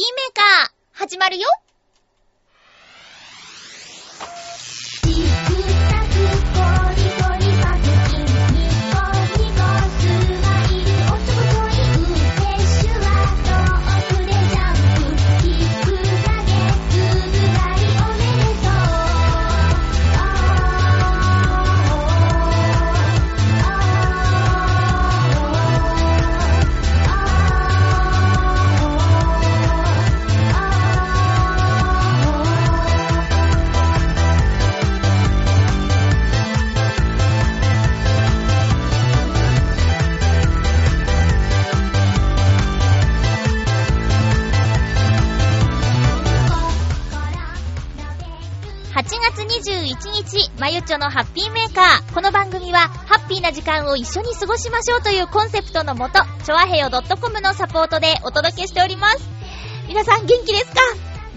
ピーメーカー、始まるよ。21、まゆちょのハッピーメーカー。この番組は、ハッピーな時間を一緒に過ごしましょうというコンセプトのもと、ちょわへよ .com のサポートでお届けしております。皆さん元気ですか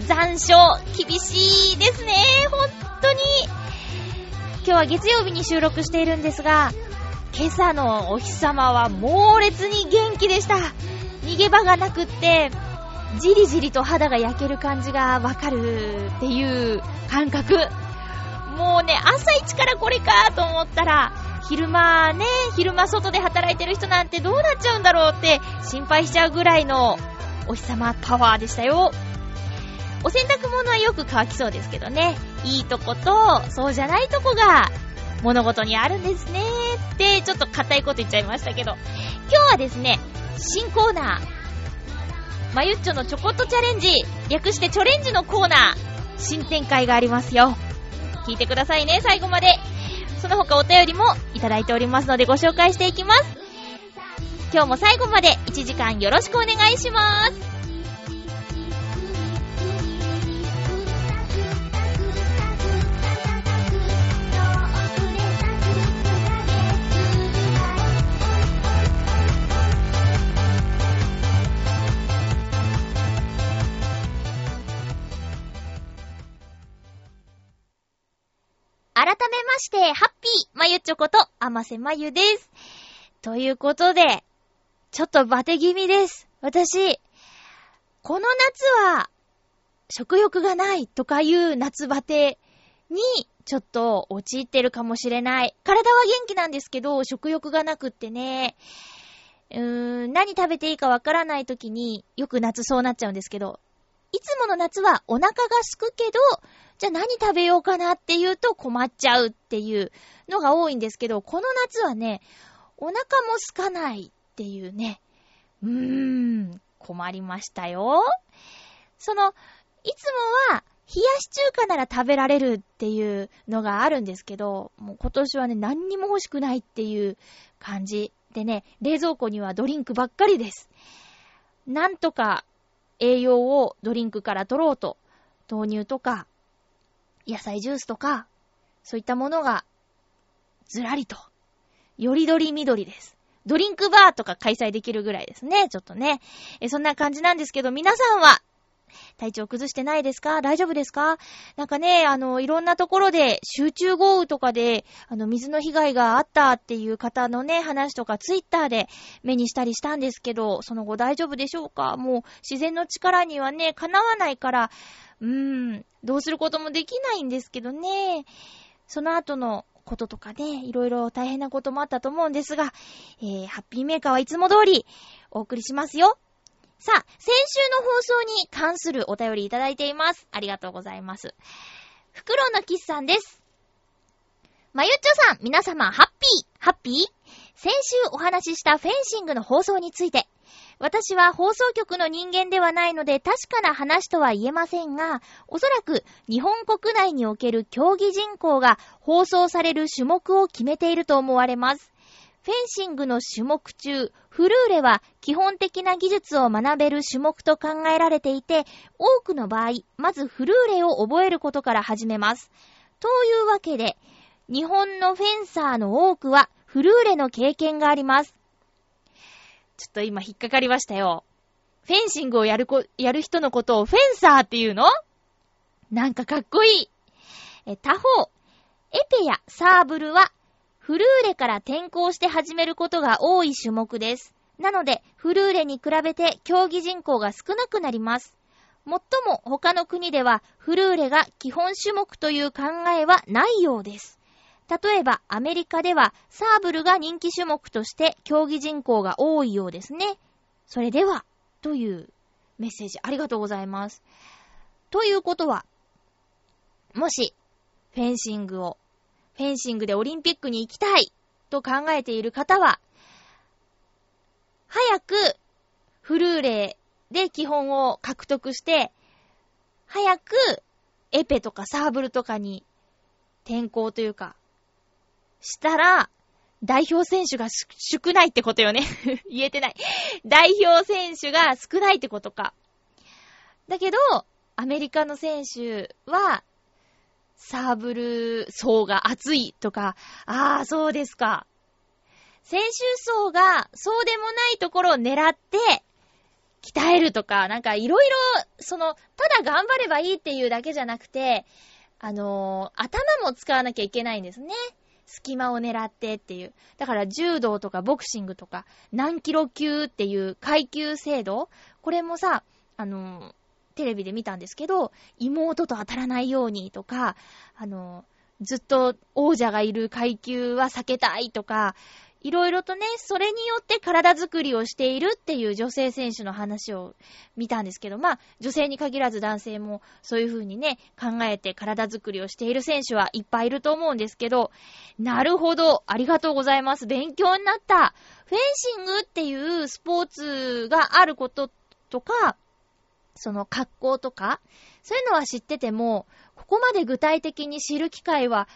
残暑、厳しいですね。本当に。今日は月曜日に収録しているんですが、今朝のお日様は猛烈に元気でした。逃げ場がなくって、じりじりと肌が焼ける感じがわかるっていう感覚。もうね、朝一からこれかと思ったら、昼間ね、昼間外で働いてる人なんてどうなっちゃうんだろうって心配しちゃうぐらいのお日様パワーでしたよ。お洗濯物はよく乾きそうですけどね、いいとこと、そうじゃないとこが物事にあるんですねって、ちょっと硬いこと言っちゃいましたけど、今日はですね、新コーナー、まゆっちょのちょこっとチャレンジ、略してチョレンジのコーナー、新展開がありますよ。聞いてくださいね、最後まで。その他お便りもいただいておりますのでご紹介していきます。今日も最後まで1時間よろしくお願いします。めまして、ハッピーまゆちょこと、あませまゆです。ということで、ちょっとバテ気味です。私、この夏は、食欲がないとかいう夏バテに、ちょっと陥ってるかもしれない。体は元気なんですけど、食欲がなくってね、うーん、何食べていいかわからない時によく夏そうなっちゃうんですけど、いつもの夏はお腹がすくけど、じゃあ何食べようかなっていうと困っちゃうっていうのが多いんですけど、この夏はね、お腹もすかないっていうね、うーん、困りましたよ。その、いつもは、冷やし中華なら食べられるっていうのがあるんですけど、もう今年はね、何にも欲しくないっていう感じでね、冷蔵庫にはドリンクばっかりです。なんとか栄養をドリンクから取ろうと、豆乳とか、野菜ジュースとか、そういったものが、ずらりと、よりどり緑です。ドリンクバーとか開催できるぐらいですね、ちょっとね。え、そんな感じなんですけど、皆さんは、体調崩してないですか？大丈夫ですか？なんかね、あの、いろんなところで集中豪雨とかで、あの、水の被害があったっていう方のね、話とかツイッターで目にしたりしたんですけど、その後大丈夫でしょうか？もう自然の力にはね、かなわないから、うーん、どうすることもできないんですけどね。その後のこととかね、いろいろ大変なこともあったと思うんですが、えー、ハッピーメーカーはいつも通りお送りしますよ。さあ、先週の放送に関するお便りいただいています。ありがとうございます。フクロウのキスさんです。まゆっちょさん、皆様、ハッピー、ハッピー？先週お話ししたフェンシングの放送について、私は放送局の人間ではないので確かな話とは言えませんが、おそらく日本国内における競技人口が放送される種目を決めていると思われます。フェンシングの種目中、フルーレは基本的な技術を学べる種目と考えられていて、多くの場合、まずフルーレを覚えることから始めます。というわけで、日本のフェンサーの多くはフルーレの経験があります。ちょっと今引っかかりましたよ。フェンシングをやるこ、やる人のことをフェンサーっていうの？なんかかっこいい。え、他方、エペやサーブルはフルーレから転校して始めることが多い種目です。なので、フルーレに比べて競技人口が少なくなります。もっとも他の国ではフルーレが基本種目という考えはないようです。例えばアメリカではサーブルが人気種目として競技人口が多いようですね。それでは、というメッセージありがとうございます。ということは、もし、フェンシングを、フェンシングでオリンピックに行きたいと考えている方は、早くフルーレで基本を獲得して、早くエペとかサーブルとかに転校というか、したら、代表選手が少ないってことよね 言えてない代表選手が少ないってことか。だけど、アメリカの選手は、サーブル層が厚いとか、ああ、そうですか。選手層がそうでもないところを狙って、鍛えるとか、なんかいろいろ、その、ただ頑張ればいいっていうだけじゃなくて、あのー、頭も使わなきゃいけないんですね。隙間を狙ってっていう。だから柔道とかボクシングとか何キロ級っていう階級制度これもさ、あの、テレビで見たんですけど、妹と当たらないようにとか、あの、ずっと王者がいる階級は避けたいとか、いろいろとね、それによって体作りをしているっていう女性選手の話を見たんですけど、まあ、女性に限らず男性もそういう風にね、考えて体作りをしている選手はいっぱいいると思うんですけど、なるほど、ありがとうございます。勉強になった。フェンシングっていうスポーツがあることとか、その格好とか、そういうのは知ってても、ここまで具体的に知る機会は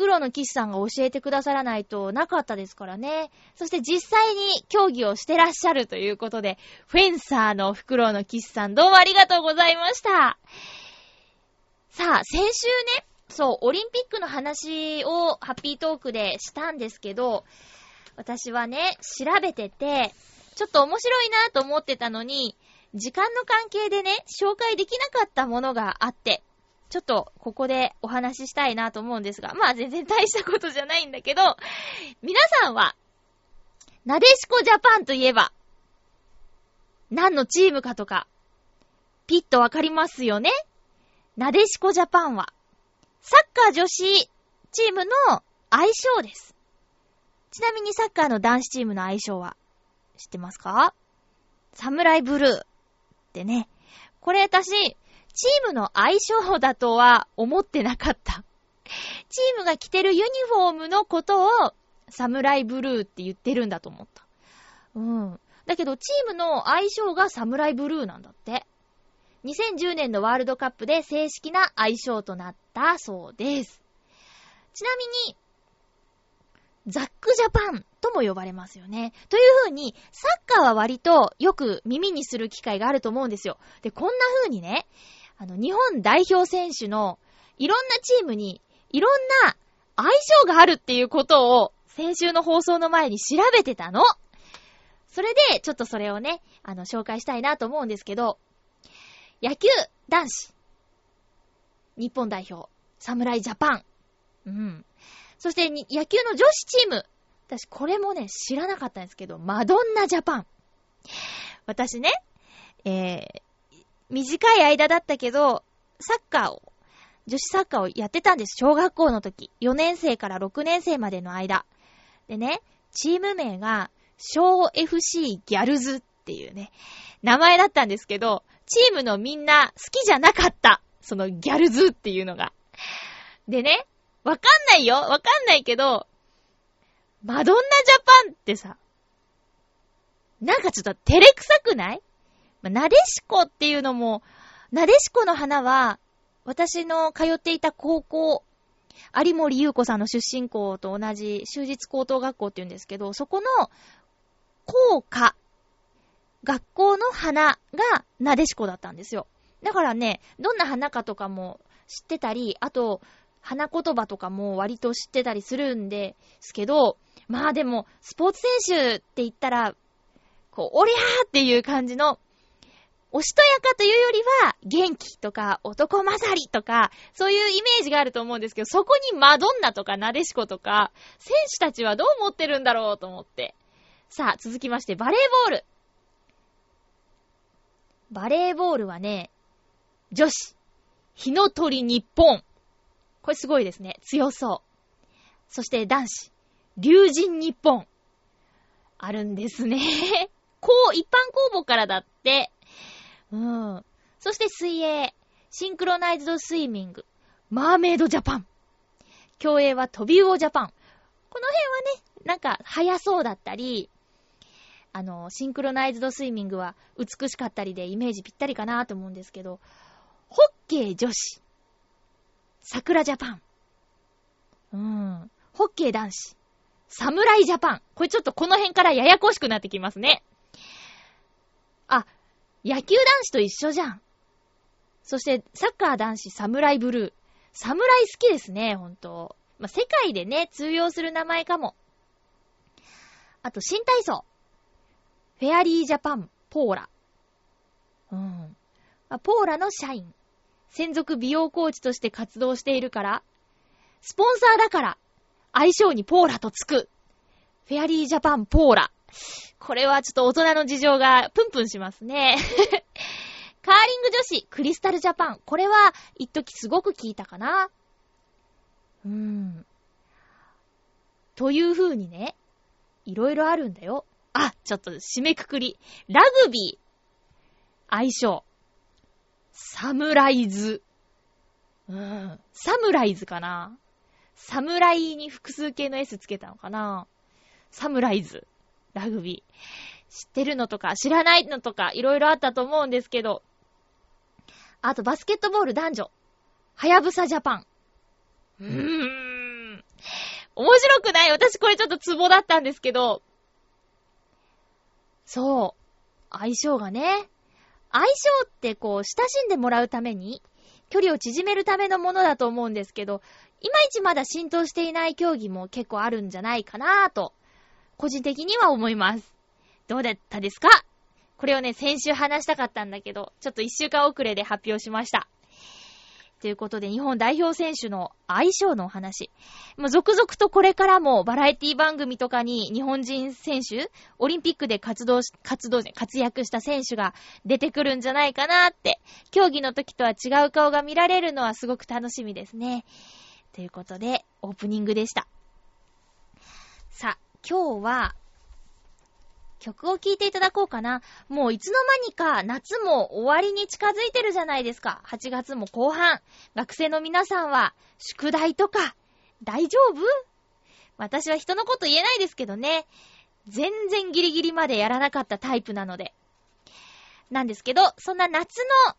袋の騎士さんが教えてくださらないとなかったですからね。そして実際に競技をしてらっしゃるということで、フェンサーの袋の騎士さんどうもありがとうございました。さあ、先週ね、そう、オリンピックの話をハッピートークでしたんですけど、私はね、調べてて、ちょっと面白いなと思ってたのに、時間の関係でね、紹介できなかったものがあって、ちょっとここでお話ししたいなと思うんですが、まあ全然大したことじゃないんだけど、皆さんは、なでしこジャパンといえば、何のチームかとか、ピッとわかりますよね？なでしこジャパンは、サッカー女子チームの愛称です。ちなみにサッカーの男子チームの愛称は、知ってますか？サムライブルーってね。これ私、チームの相性だとは思ってなかった。チームが着てるユニフォームのことをサムライブルーって言ってるんだと思った。うん。だけどチームの相性がサムライブルーなんだって。2010年のワールドカップで正式な相性となったそうです。ちなみに、ザックジャパンとも呼ばれますよね。という風に、サッカーは割とよく耳にする機会があると思うんですよ。で、こんな風にね、あの、日本代表選手のいろんなチームにいろんな相性があるっていうことを先週の放送の前に調べてたの。それで、ちょっとそれをね、あの、紹介したいなと思うんですけど、野球男子、日本代表、侍ジャパン、うん。そして、野球の女子チーム、私これもね、知らなかったんですけど、マドンナジャパン。私ね、えー、短い間だったけど、サッカーを、女子サッカーをやってたんです。小学校の時。4年生から6年生までの間。でね、チーム名が、小 FC ギャルズっていうね、名前だったんですけど、チームのみんな好きじゃなかった。そのギャルズっていうのが。でね、わかんないよわかんないけど、マドンナジャパンってさ、なんかちょっと照れくさくない？なでしこっていうのも、なでしこの花は、私の通っていた高校、有森優子さんの出身校と同じ終日高等学校って言うんですけど、そこの校歌、学校の花がなでしこだったんですよ。だからね、どんな花かとかも知ってたり、あと、花言葉とかも割と知ってたりするんですけど、まあでも、スポーツ選手って言ったら、こう、おりゃーっていう感じのおしとやかというよりは、元気とか、男勝りとか、そういうイメージがあると思うんですけど、そこにマドンナとかナデシコとか、選手たちはどう思ってるんだろうと思って。さあ、続きまして、バレーボール。バレーボールはね、女子、火の鳥日本。これすごいですね。強そう。そして男子、竜神日本。あるんですね。こう、一般公募からだって。うん。そして水泳、シンクロナイズドスイミング、マーメイドジャパン。競泳は飛び魚ジャパン。この辺はね、なんか早そうだったり、あの、シンクロナイズドスイミングは美しかったりでイメージぴったりかなと思うんですけど、ホッケー女子、桜ジャパン。うん。ホッケー男子、サムライジャパン。これちょっとこの辺からややこしくなってきますね。あ、野球男子と一緒じゃん。そして、サッカー男子、サムライブルー。サムライ好きですね、ほんと。まあ、世界でね、通用する名前かも。あと、新体操。フェアリージャパン、ポーラ。うん。ま、ポーラの社員。専属美容コーチとして活動しているから、スポンサーだから、相性にポーラとつく。フェアリージャパン、ポーラ。これはちょっと大人の事情がプンプンしますね。カーリング女子、クリスタルジャパン。これは、一時すごく聞いたかな。うーん。という風にね、いろいろあるんだよ。あ、ちょっと締めくくり。ラグビー。相性。サムライズ。うん。サムライズかなサムライに複数形の S つけたのかなサムライズ。ラグビー。知ってるのとか、知らないのとか、いろいろあったと思うんですけど。あと、バスケットボール男女。はやぶさジャパン。うーん。面白くない私これちょっとツボだったんですけど、そう。相性がね。相性ってこう、親しんでもらうために、距離を縮めるためのものだと思うんですけど、いまいちまだ浸透していない競技も結構あるんじゃないかなぁと、個人的には思います。どうだったですか？これをね、先週話したかったんだけど、ちょっと一週間遅れで発表しました。ということで、日本代表選手の相性のお話。もう続々とこれからもバラエティ番組とかに日本人選手、オリンピックで活動し、活動、活躍した選手が出てくるんじゃないかなって、競技の時とは違う顔が見られるのはすごく楽しみですね。ということで、オープニングでした。さあ、今日は、曲を聴いていただこうかな。もういつの間にか夏も終わりに近づいてるじゃないですか。8月も後半。学生の皆さんは宿題とか大丈夫？私は人のこと言えないですけどね。全然ギリギリまでやらなかったタイプなので。なんですけど、そんな夏の、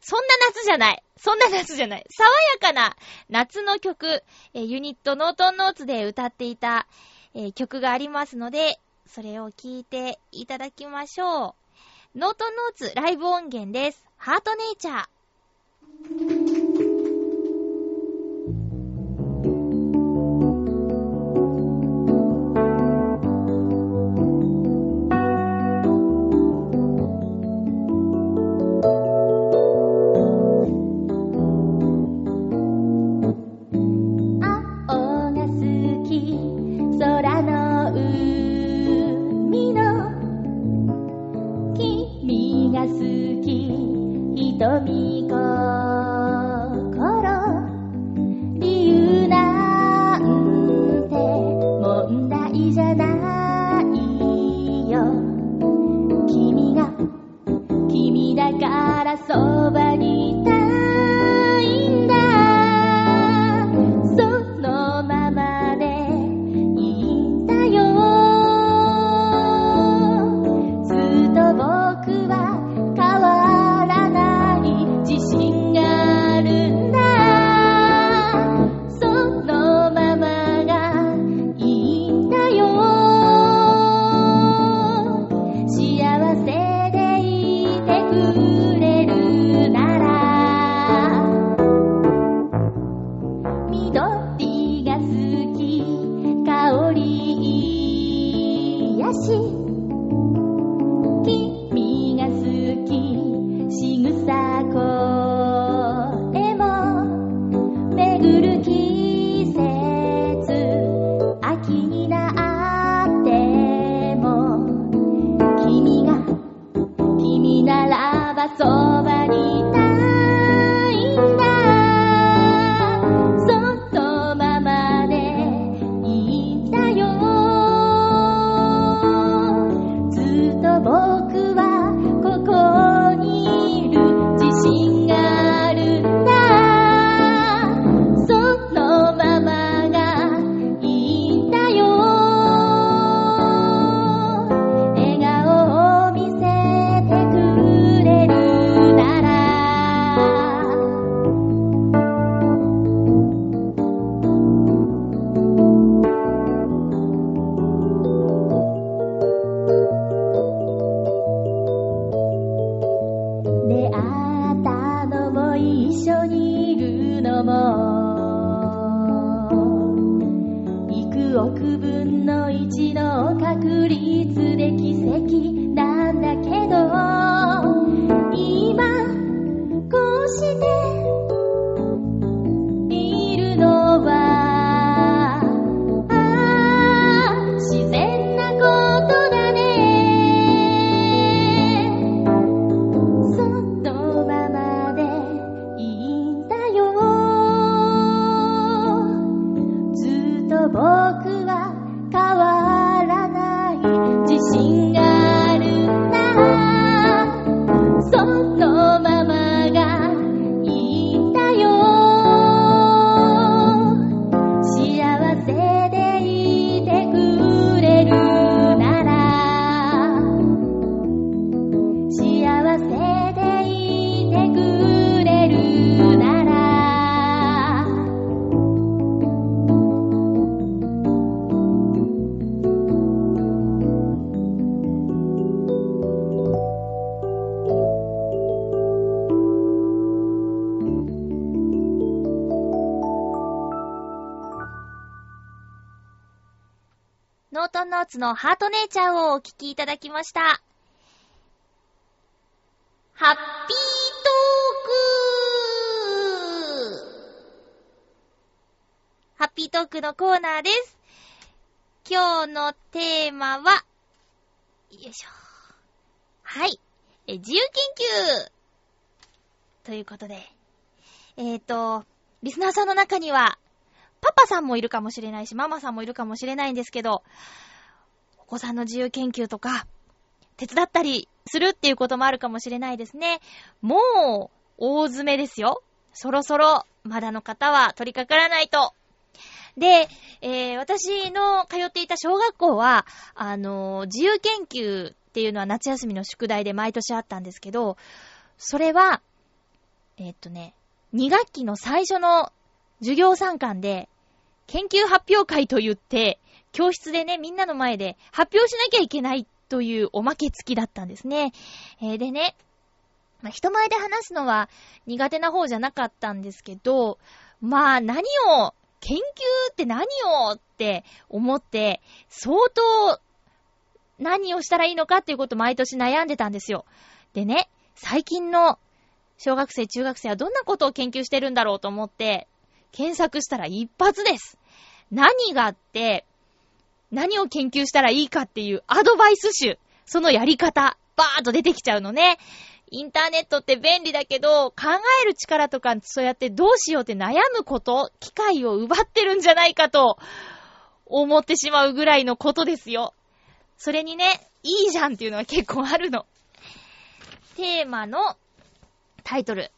そんな夏じゃない。そんな夏じゃない。爽やかな夏の曲、ユニットノートンノーツで歌っていた、え曲がありますので、それを聞いていただきましょう。ノートノーツライブ音源です。ハートネイチャー。ツのハートネイチャーをお聞きいただきました。ハッピートークハッピートークのコーナーです。今日のテーマは、よいしょ。はい。え自由研究ということで。えっ、ー、と、リスナーさんの中には、パパさんもいるかもしれないし、ママさんもいるかもしれないんですけど、お子さんの自由研究とか、手伝ったりするっていうこともあるかもしれないですね。もう、大詰めですよ。そろそろ、まだの方は取り掛からないと。で、えー、私の通っていた小学校は、あのー、自由研究っていうのは夏休みの宿題で毎年あったんですけど、それは、えー、っとね、2学期の最初の授業参観で、研究発表会と言って、教室でね、みんなの前で発表しなきゃいけないというおまけ付きだったんですね。えー、でね、まあ、人前で話すのは苦手な方じゃなかったんですけど、まあ何を、研究って何をって思って、相当何をしたらいいのかっていうこと毎年悩んでたんですよ。でね、最近の小学生、中学生はどんなことを研究してるんだろうと思って、検索したら一発です。何があって、何を研究したらいいかっていうアドバイス集、そのやり方、バーッと出てきちゃうのね。インターネットって便利だけど、考える力とか、そうやってどうしようって悩むこと、機会を奪ってるんじゃないかと、思ってしまうぐらいのことですよ。それにね、いいじゃんっていうのは結構あるの。テーマのタイトル。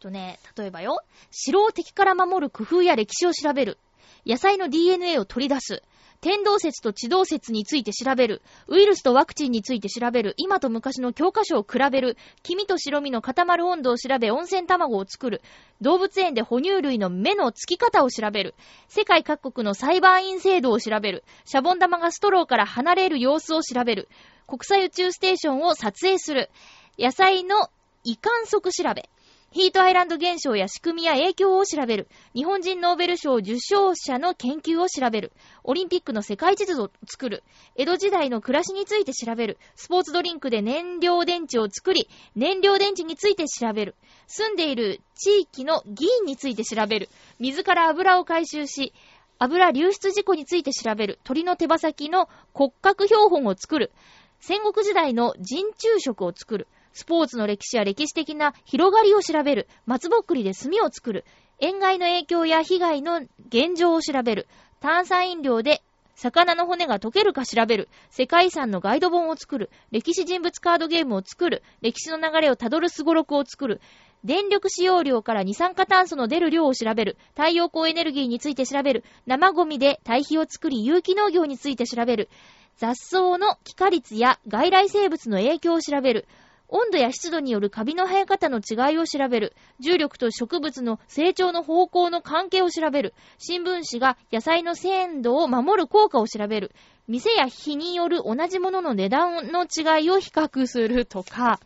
とね、例えばよ、城を敵から守る工夫や歴史を調べる。野菜の DNA を取り出す。天動説と地動説について調べる。ウイルスとワクチンについて調べる。今と昔の教科書を比べる。黄身と白身の固まる温度を調べ、温泉卵を作る。動物園で哺乳類の目のつき方を調べる。世界各国の裁判員制度を調べる。シャボン玉がストローから離れる様子を調べる。国際宇宙ステーションを撮影する。野菜の胃観測調べ。ヒートアイランド現象や仕組みや影響を調べる。日本人ノーベル賞受賞者の研究を調べる。オリンピックの世界地図を作る。江戸時代の暮らしについて調べる。スポーツドリンクで燃料電池を作り、燃料電池について調べる。住んでいる地域の議員について調べる。水から油を回収し、油流出事故について調べる。鳥の手羽先の骨格標本を作る。戦国時代の人中食を作る。スポーツの歴史や歴史的な広がりを調べる。松ぼっくりで炭を作る。塩害の影響や被害の現状を調べる。炭酸飲料で魚の骨が溶けるか調べる。世界遺産のガイド本を作る。歴史人物カードゲームを作る。歴史の流れをたどるスゴロクを作る。電力使用量から二酸化炭素の出る量を調べる。太陽光エネルギーについて調べる。生ゴミで堆肥を作り有機農業について調べる。雑草の気化率や外来生物の影響を調べる。温度や湿度によるカビの生え方の違いを調べる。重力と植物の成長の方向の関係を調べる。新聞紙が野菜の鮮度を守る効果を調べる。店や日による同じものの値段の違いを比較するとか、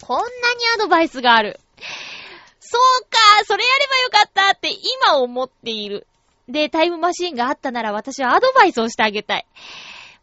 こんなにアドバイスがある。そうか、それやればよかったって今思っている。で、タイムマシンがあったなら私はアドバイスをしてあげたい。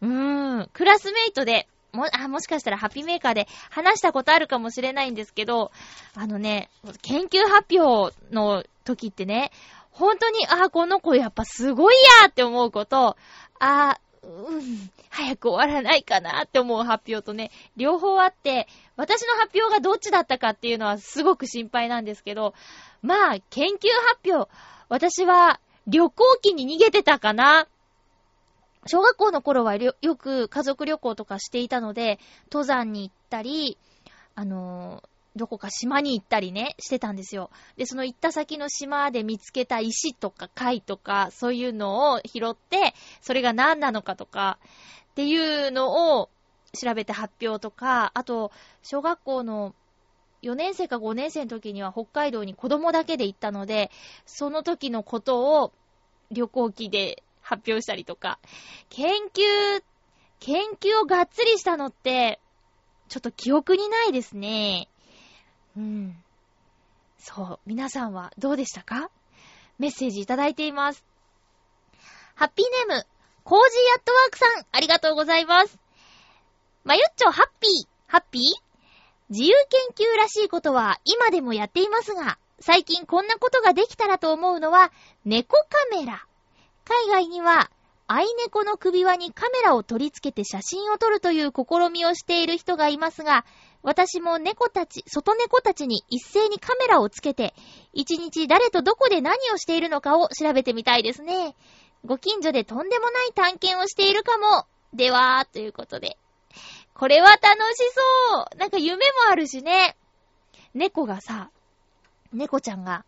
うーん、クラスメイトでも、あ、もしかしたらハッピーメーカーで話したことあるかもしれないんですけど、あのね、研究発表の時ってね、本当に、あ、この子やっぱすごいやって思うこと、あ、うん、早く終わらないかなって思う発表とね、両方あって、私の発表がどっちだったかっていうのはすごく心配なんですけど、まあ、研究発表、私は旅行機に逃げてたかな小学校の頃はよく家族旅行とかしていたので、登山に行ったり、あのーどこか島に行ったりね、してたんですよ。で、その行った先の島で見つけた石とか貝とか、そういうのを拾って、それが何なのかとか、っていうのを調べて発表とか、あと、小学校の4年生か5年生の時には北海道に子供だけで行ったので、その時のことを旅行記で発表したりとか、研究、研究をがっつりしたのって、ちょっと記憶にないですね。うん。そう。皆さんはどうでしたか？メッセージいただいています。ハッピーネーム、コージーアットワークさん、ありがとうございます。まゆっちょ、ハッピー、ハッピー？自由研究らしいことは今でもやっていますが、最近こんなことができたらと思うのは、猫カメラ。海外には、愛猫の首輪にカメラを取り付けて写真を撮るという試みをしている人がいますが、私も猫たち、外猫たちに一斉にカメラをつけて、一日誰とどこで何をしているのかを調べてみたいですね。ご近所でとんでもない探検をしているかも。では、ということで。これは楽しそうなんか夢もあるしね。猫がさ、猫ちゃんが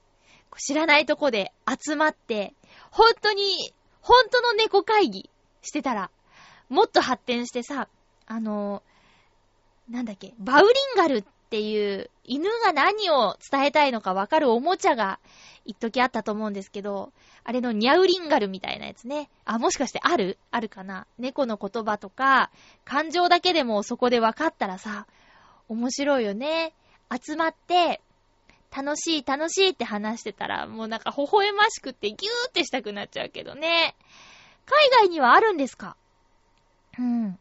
知らないとこで集まって、本当に、本当の猫会議してたら、もっと発展してさ、あのなんだっけ、バウリンガルっていう犬が何を伝えたいのかわかるおもちゃが一時あったと思うんですけど、あれのニャウリンガルみたいなやつね。あ、もしかしてある？あるかな？猫の言葉とか、感情だけでもそこで分かったらさ、面白いよね。集まって、楽しい楽しいって話してたら、もうなんか微笑ましくてギューってしたくなっちゃうけどね。海外にはあるんですか？うん。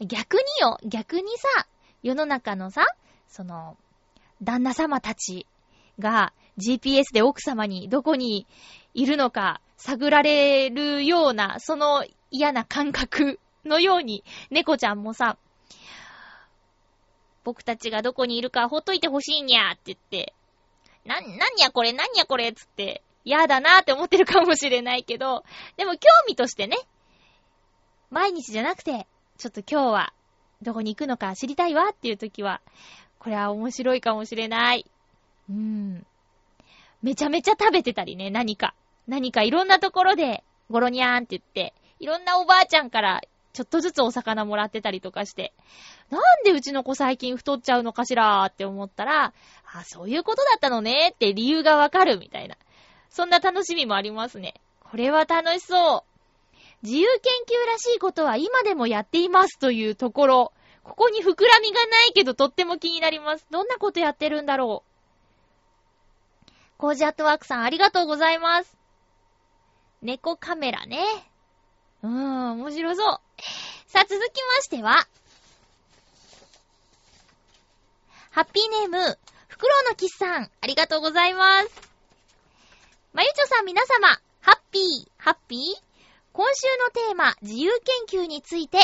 逆によ、逆にさ、世の中のさ、その、旦那様たちが GPS で奥様にどこにいるのか探られるような、その嫌な感覚のように、猫ちゃんもさ、僕たちがどこにいるかほっといてほしいにゃーって言って、な、なんやこれ、なんやこれつって、嫌だなーって思ってるかもしれないけど、でも興味としてね、毎日じゃなくて、ちょっと今日はどこに行くのか知りたいわっていう時は、これは面白いかもしれない。うん。めちゃめちゃ食べてたりね、何か。何かいろんなところで、ゴロニャーンって言って、いろんなおばあちゃんからちょっとずつお魚もらってたりとかして、なんでうちの子最近太っちゃうのかしらーって思ったら、あ、そういうことだったのねって理由がわかるみたいな。そんな楽しみもありますね。これは楽しそう。自由研究らしいことは今でもやっていますというところ。ここに膨らみがないけどとっても気になります。どんなことやってるんだろう。コージアットワークさんありがとうございます。猫カメラね。うーん、面白そう。さあ続きましては、ハッピーネーム、フクロウのキスさん、ありがとうございます。まゆちょさん皆様、ハッピー、ハッピー今週のテーマ、自由研究について、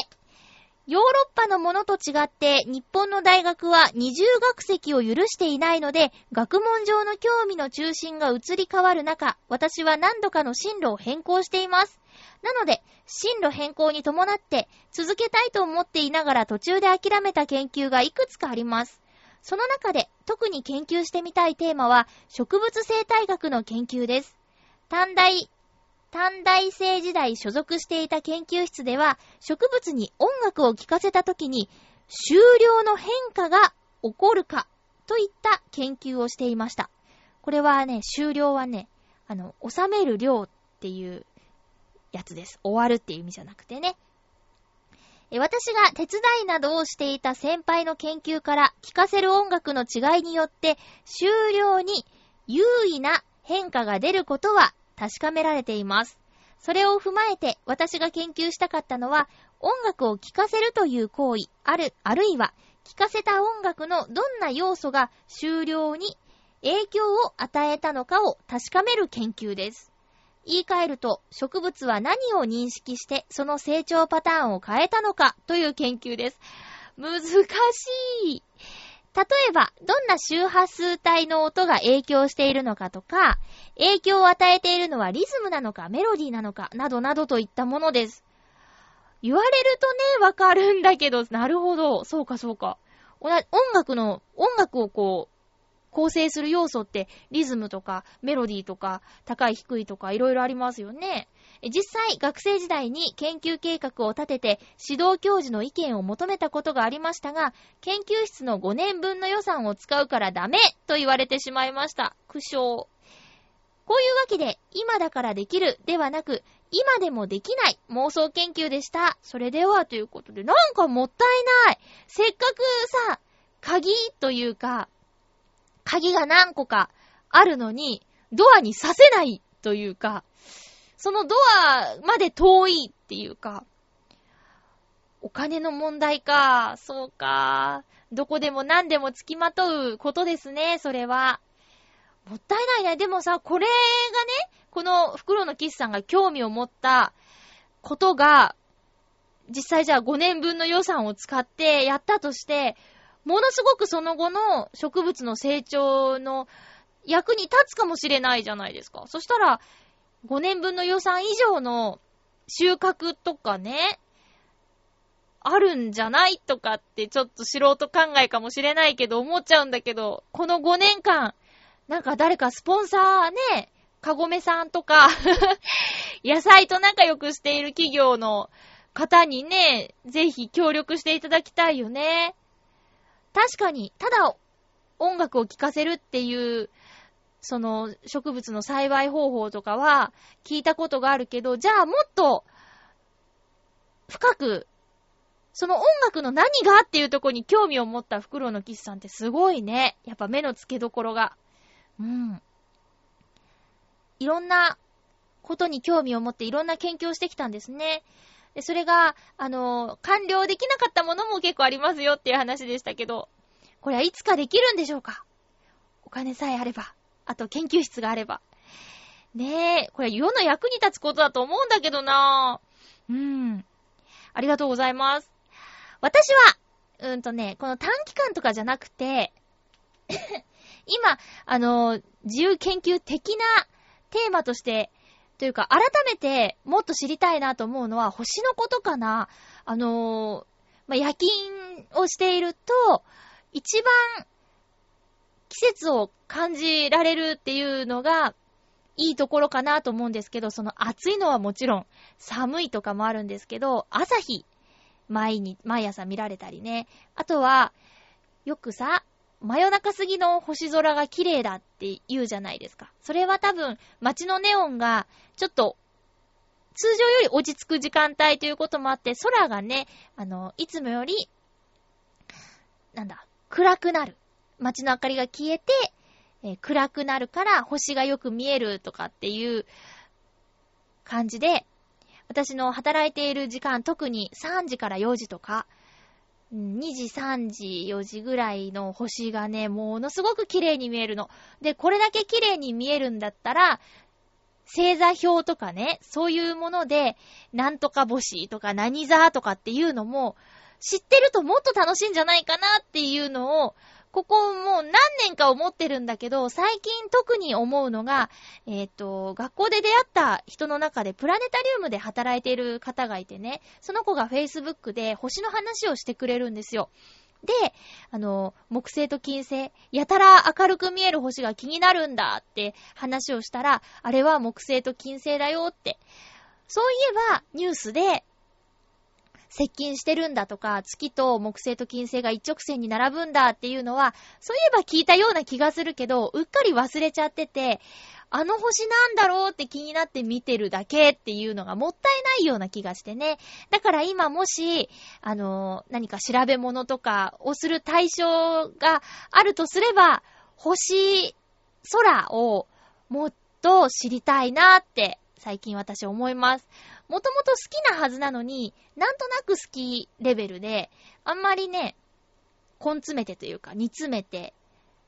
ヨーロッパのものと違って日本の大学は二重学籍を許していないので、学問上の興味の中心が移り変わる中、私は何度かの進路を変更しています。なので、進路変更に伴って続けたいと思っていながら途中で諦めた研究がいくつかあります。その中で特に研究してみたいテーマは植物生態学の研究です。短大短大生時代所属していた研究室では、植物に音楽を聴かせた時に、終了の変化が起こるか、といった研究をしていました。これはね、終了はね、あの、収める量っていうやつです。終わるっていう意味じゃなくてね。私が手伝いなどをしていた先輩の研究から聴かせる音楽の違いによって終了に優位な変化が出ることは確かめられています。それを踏まえて私が研究したかったのは、音楽を聴かせるという行為、ある、あるいは、聴かせた音楽のどんな要素が終了に影響を与えたのかを確かめる研究です。言い換えると、植物は何を認識してその成長パターンを変えたのかという研究です。難しい。例えば、どんな周波数帯の音が影響しているのかとか、影響を与えているのはリズムなのかメロディーなのか、などなどといったものです。言われるとね、わかるんだけど、なるほど。そうかそうか。音楽の、音楽をこう、構成する要素ってリズムとかメロディーとか高い低いとかいろいろありますよね。実際学生時代に研究計画を立てて指導教授の意見を求めたことがありましたが、研究室の5年分の予算を使うからダメと言われてしまいました。苦笑。こういうわけで、今だからできるではなく、今でもできない妄想研究でした。それではということで、なんかもったいない。せっかくさ、鍵というか、鍵が何個かあるのに、ドアにさせないというか、そのドアまで遠いっていうか、お金の問題か、そうか。どこでも何でも付きまとうことですね、それは。もったいないね。でもさ、これがね、この袋のキスさんが興味を持ったことが、実際じゃあ5年分の予算を使ってやったとして、ものすごくその後の植物の成長の役に立つかもしれないじゃないですか。そしたら、5年分の予算以上の収穫とかね、あるんじゃないとかってちょっと素人考えかもしれないけど思っちゃうんだけど、この5年間、なんか誰かスポンサーね、かごめさんとか 野菜と仲良くしている企業の方にね、ぜひ協力していただきたいよね。確かに、ただ音楽を聴かせるっていう、その植物の栽培方法とかは聞いたことがあるけど、じゃあもっと深く、その音楽の何がっていうとこに興味を持ったフクロウのキスさんってすごいね。やっぱ目の付けどころが。うん。いろんなことに興味を持っていろんな研究をしてきたんですね。で、それが、あの、完了できなかったものも結構ありますよっていう話でしたけど、これはいつかできるんでしょうか？お金さえあれば。あと研究室があれば。ねえ、これ世の役に立つことだと思うんだけどなぁ。うん。ありがとうございます。私は、うんとね、この短期間とかじゃなくて 今、あの、自由研究的なテーマとしてというか、改めてもっと知りたいなと思うのは、星のことかな。あのー、まあ、夜勤をしていると、一番季節を感じられるっていうのが、いいところかなと思うんですけど、その暑いのはもちろん、寒いとかもあるんですけど、朝日、毎日、毎朝見られたりね。あとは、よくさ、真夜中過ぎの星空が綺麗だって言うじゃないですか。それは多分、街のネオンが、ちょっと、通常より落ち着く時間帯ということもあって、空がね、あの、いつもより、なんだ、暗くなる。街の明かりが消えて、えー、暗くなるから星がよく見えるとかっていう感じで、私の働いている時間、特に3時から4時とか、2時、3時、4時ぐらいの星がね、ものすごく綺麗に見えるの。で、これだけ綺麗に見えるんだったら、星座表とかね、そういうもので、なんとか星とか何座とかっていうのも、知ってるともっと楽しいんじゃないかなっていうのを、ここもう何年か思ってるんだけど、最近特に思うのが、えっ、ー、と、学校で出会った人の中でプラネタリウムで働いている方がいてね、その子が Facebook で星の話をしてくれるんですよ。で、あの、木星と金星、やたら明るく見える星が気になるんだって話をしたら、あれは木星と金星だよって。そういえば、ニュースで、接近してるんだとか、月と木星と金星が一直線に並ぶんだっていうのは、そういえば聞いたような気がするけど、うっかり忘れちゃってて、あの星なんだろうって気になって見てるだけっていうのがもったいないような気がしてね。だから今もし、あの、何か調べ物とかをする対象があるとすれば、星、空をもっと知りたいなって最近私思います。もともと好きなはずなのに、なんとなく好きレベルで、あんまりね、根詰めてというか、煮詰めて、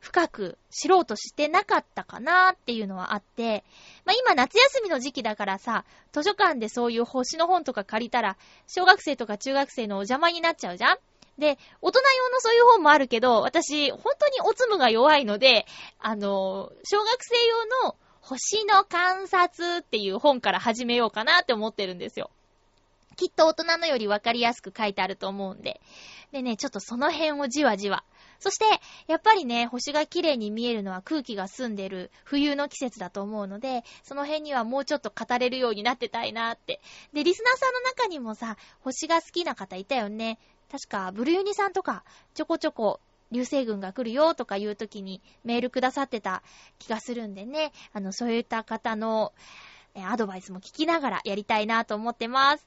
深く知ろうとしてなかったかなっていうのはあって、まあ、今夏休みの時期だからさ、図書館でそういう星の本とか借りたら、小学生とか中学生のお邪魔になっちゃうじゃん？で、大人用のそういう本もあるけど、私、本当におつむが弱いので、あの、小学生用の星の観察っていう本から始めようかなって思ってるんですよ。きっと大人のよりわかりやすく書いてあると思うんで。でね、ちょっとその辺をじわじわ。そして、やっぱりね、星が綺麗に見えるのは空気が澄んでる冬の季節だと思うので、その辺にはもうちょっと語れるようになってたいなって。で、リスナーさんの中にもさ、星が好きな方いたよね。確か、ブルユニさんとか、ちょこちょこ、流星群が来るよとかいう時にメールくださってた気がするんでね、あの、そういった方の、えアドバイスも聞きながらやりたいなと思ってます。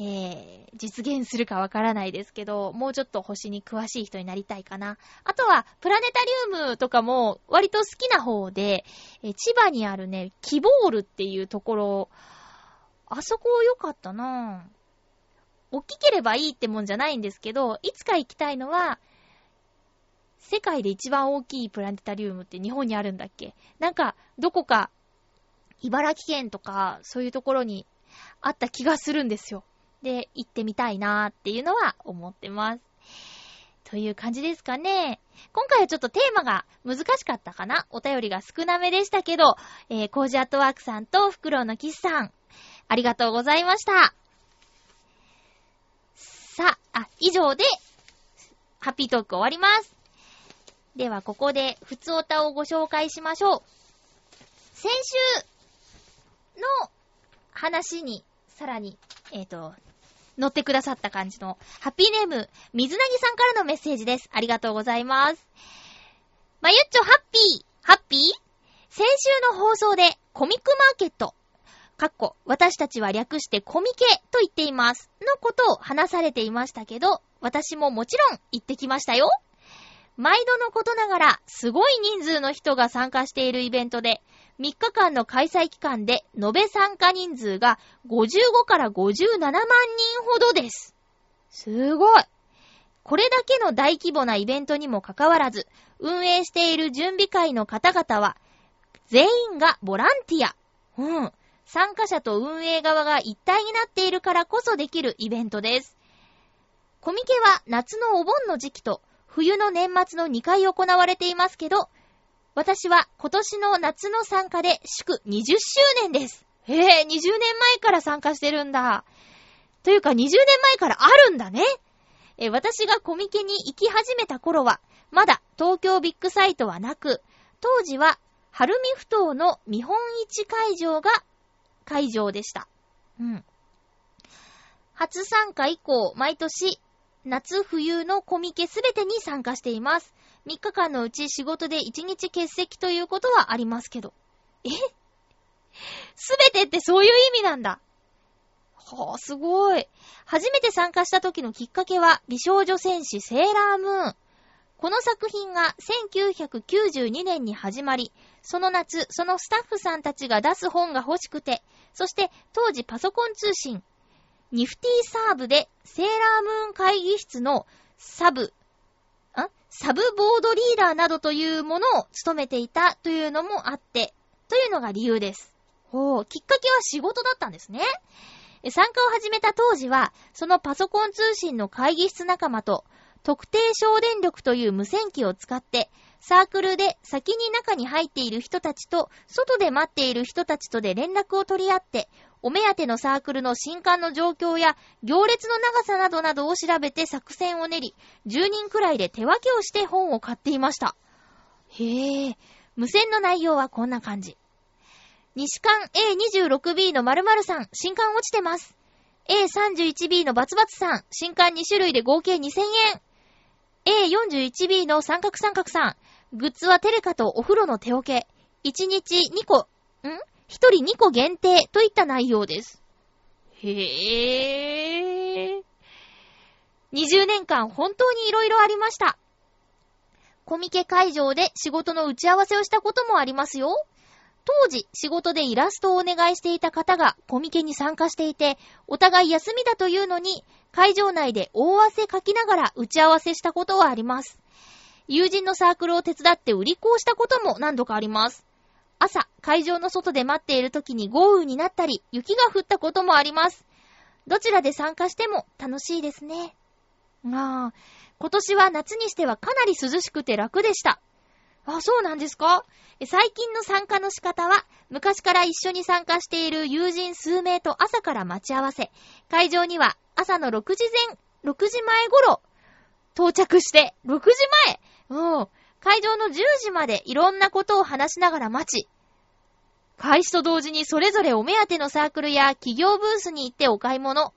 えー、実現するかわからないですけど、もうちょっと星に詳しい人になりたいかな。あとは、プラネタリウムとかも割と好きな方で、え、千葉にあるね、キボールっていうところ、あそこ良かったなぁ。大きければいいってもんじゃないんですけど、いつか行きたいのは、世界で一番大きいプラネタリウムって日本にあるんだっけ？なんか、どこか、茨城県とか、そういうところにあった気がするんですよ。で、行ってみたいなーっていうのは思ってます。という感じですかね。今回はちょっとテーマが難しかったかな？お便りが少なめでしたけど、えー、コージアットワークさんとフクロウのキスさん、ありがとうございました。さあ、あ、以上で、ハッピートーク終わります。では、ここで、ふつおたをご紹介しましょう。先週の話に、さらに、えっ、ー、と、乗ってくださった感じの、ハッピーネーム、水なぎさんからのメッセージです。ありがとうございます。まゆっちょハッピー、ハッピー？先週の放送で、コミックマーケット、かっこ、私たちは略してコミケと言っています。のことを話されていましたけど、私ももちろん行ってきましたよ。毎度のことながら、すごい人数の人が参加しているイベントで、3日間の開催期間で延べ参加人数が55から57万人ほどです。すごい。これだけの大規模なイベントにもかかわらず、運営している準備会の方々は、全員がボランティア。うん。参加者と運営側が一体になっているからこそできるイベントです。コミケは夏のお盆の時期と冬の年末の2回行われていますけど、私は今年の夏の参加で祝20周年です。へえ、20年前から参加してるんだ。というか20年前からあるんだね。え、私がコミケに行き始めた頃は、まだ東京ビッグサイトはなく、当時は、晴海ふ頭の見本市会場が会場でした。うん。初参加以降、毎年、夏冬のコミケすべてに参加しています。3日間のうち仕事で1日欠席ということはありますけど。え？すべてってそういう意味なんだ。はあ、すごい。初めて参加した時のきっかけは、美少女戦士セーラームーン。この作品が1992年に始まり、その夏、そのスタッフさんたちが出す本が欲しくて、そして当時パソコン通信、ニフティサーブでセーラームーン会議室のサブ、んサブボードリーダーなどというものを務めていたというのもあって、というのが理由です。ほう、きっかけは仕事だったんですね。参加を始めた当時は、そのパソコン通信の会議室仲間と、特定省電力という無線機を使って、サークルで先に中に入っている人たちと、外で待っている人たちとで連絡を取り合って、お目当てのサークルの新刊の状況や行列の長さなどなどを調べて作戦を練り、10人くらいで手分けをして本を買っていました。へえ、無線の内容はこんな感じ。西館 A26B の〇〇さん、新刊落ちてます。A31B のバツバツさん、新刊2種類で合計2000円。A41B の三角三角さん、グッズはテレカとお風呂の手桶。1日2個、ん？一人2個限定といった内容です。へぇー。20年間本当に色々ありました。コミケ会場で仕事の打ち合わせをしたこともありますよ。当時、仕事でイラストをお願いしていた方がコミケに参加していて、お互い休みだというのに、会場内で大汗かきながら打ち合わせしたことはあります。友人のサークルを手伝って売り子をしたことも何度かあります。朝、会場の外で待っている時に豪雨になったり、雪が降ったこともあります。どちらで参加しても楽しいですね。ああ、今年は夏にしてはかなり涼しくて楽でした。あ、そうなんですか？最近の参加の仕方は、昔から一緒に参加している友人数名と朝から待ち合わせ、会場には朝の6時前、6時前頃、到着して、6時前うん。会場の10時までいろんなことを話しながら待ち、開始と同時にそれぞれお目当てのサークルや企業ブースに行ってお買い物。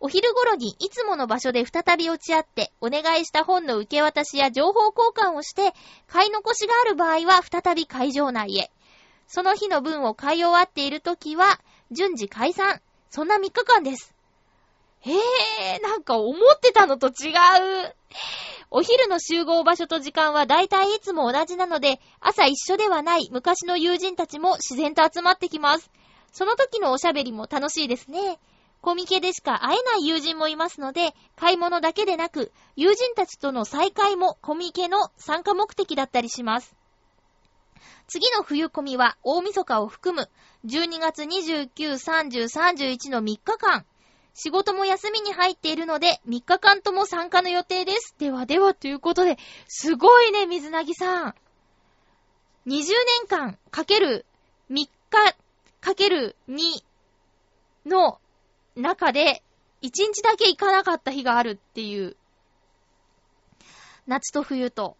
お昼頃にいつもの場所で再び落ち合ってお願いした本の受け渡しや情報交換をして買い残しがある場合は再び会場内へ。その日の分を買い終わっている時は順次解散。そんな3日間です。へえ、なんか思ってたのと違う。お昼の集合場所と時間は大体いつも同じなので、朝一緒ではない昔の友人たちも自然と集まってきます。その時のおしゃべりも楽しいですね。コミケでしか会えない友人もいますので、買い物だけでなく、友人たちとの再会もコミケの参加目的だったりします。次の冬コミは大晦日を含む12月29、30、31の3日間、仕事も休みに入っているので、3日間とも参加の予定です。ではでは、ということで、すごいね、水なぎさん。20年間かける3日かける2の中で、1日だけ行かなかった日があるっていう。夏と冬と。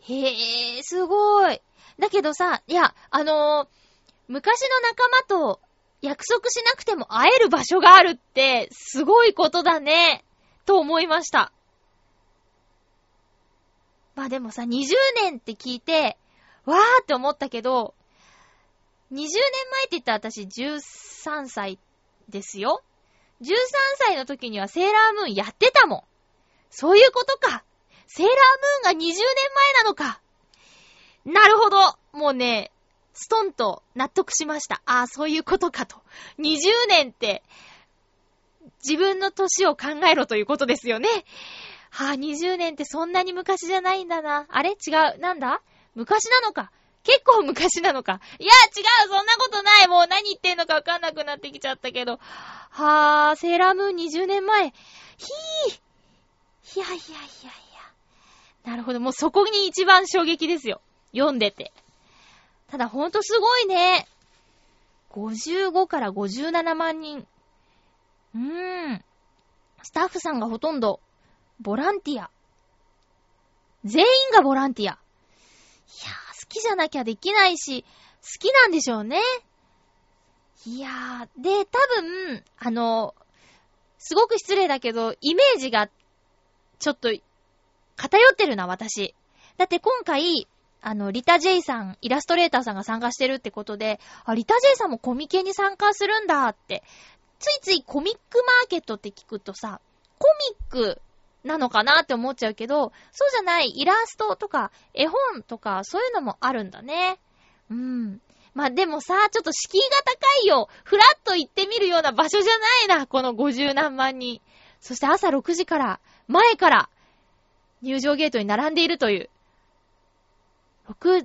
へえ、すごい。だけどさ、いや、あのー、昔の仲間と約束しなくても会える場所があるって、すごいことだね、と思いました。まあでもさ、20年って聞いて、わーって思ったけど、20年前って言ったら私13歳ですよ。13歳の時にはセーラームーンやってたもん。そういうことか。セーラームーンが20年前なのか。なるほど。もうね、ストンと納得しました。ああ、そういうことかと。20年って、自分の歳を考えろということですよね。はあ、20年ってそんなに昔じゃないんだな。あれ？違う？なんだ？昔なのか。結構昔なのか。いや、違うそんなことないもう何言ってんのかわかんなくなってきちゃったけど。はあ、セーラームーン20年前。ひー。いやいやいやいや。なるほど。もうそこに一番衝撃ですよ。読んでて。ただほんとすごいね。55から57万人。うーん。スタッフさんがほとんど、ボランティア。全員がボランティア。いやー、好きじゃなきゃできないし、好きなんでしょうね。いやー、で、多分、あの、すごく失礼だけど、イメージが、ちょっと、偏ってるな、私。だって今回、あの、リタ・ジェイさん、イラストレーターさんが参加してるってことで、あ、リタ・ジェイさんもコミケに参加するんだって。ついついコミックマーケットって聞くとさ、コミックなのかなって思っちゃうけど、そうじゃないイラストとか絵本とかそういうのもあるんだね。うん。まあ、でもさ、ちょっと敷居が高いよ。ふらっと行ってみるような場所じゃないな、この50何万人。そして朝6時から、前から入場ゲートに並んでいるという。6、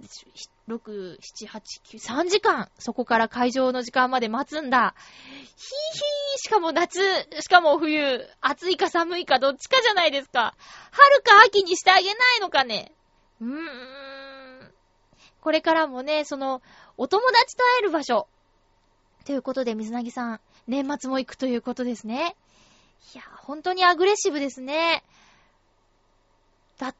6、7、8、9、3時間、そこから会場の時間まで待つんだ。ひーひー、しかも夏、しかも冬、暑いか寒いかどっちかじゃないですか。春か秋にしてあげないのかね。うーん。これからもね、その、お友達と会える場所。ということで、水なぎさん、年末も行くということですね。いや、本当にアグレッシブですね。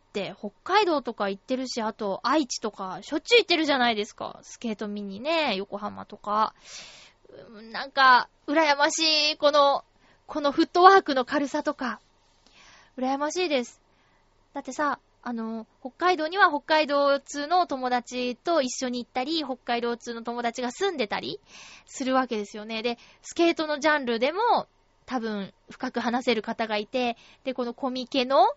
って、北海道とか行ってるし、あと、愛知とか、しょっちゅう行ってるじゃないですか。スケート見にね、横浜とか。なんか、羨ましい、この、このフットワークの軽さとか。羨ましいです。だってさ、あの、北海道には北海道通の友達と一緒に行ったり、北海道通の友達が住んでたりするわけですよね。で、スケートのジャンルでも多分深く話せる方がいて、で、このコミケの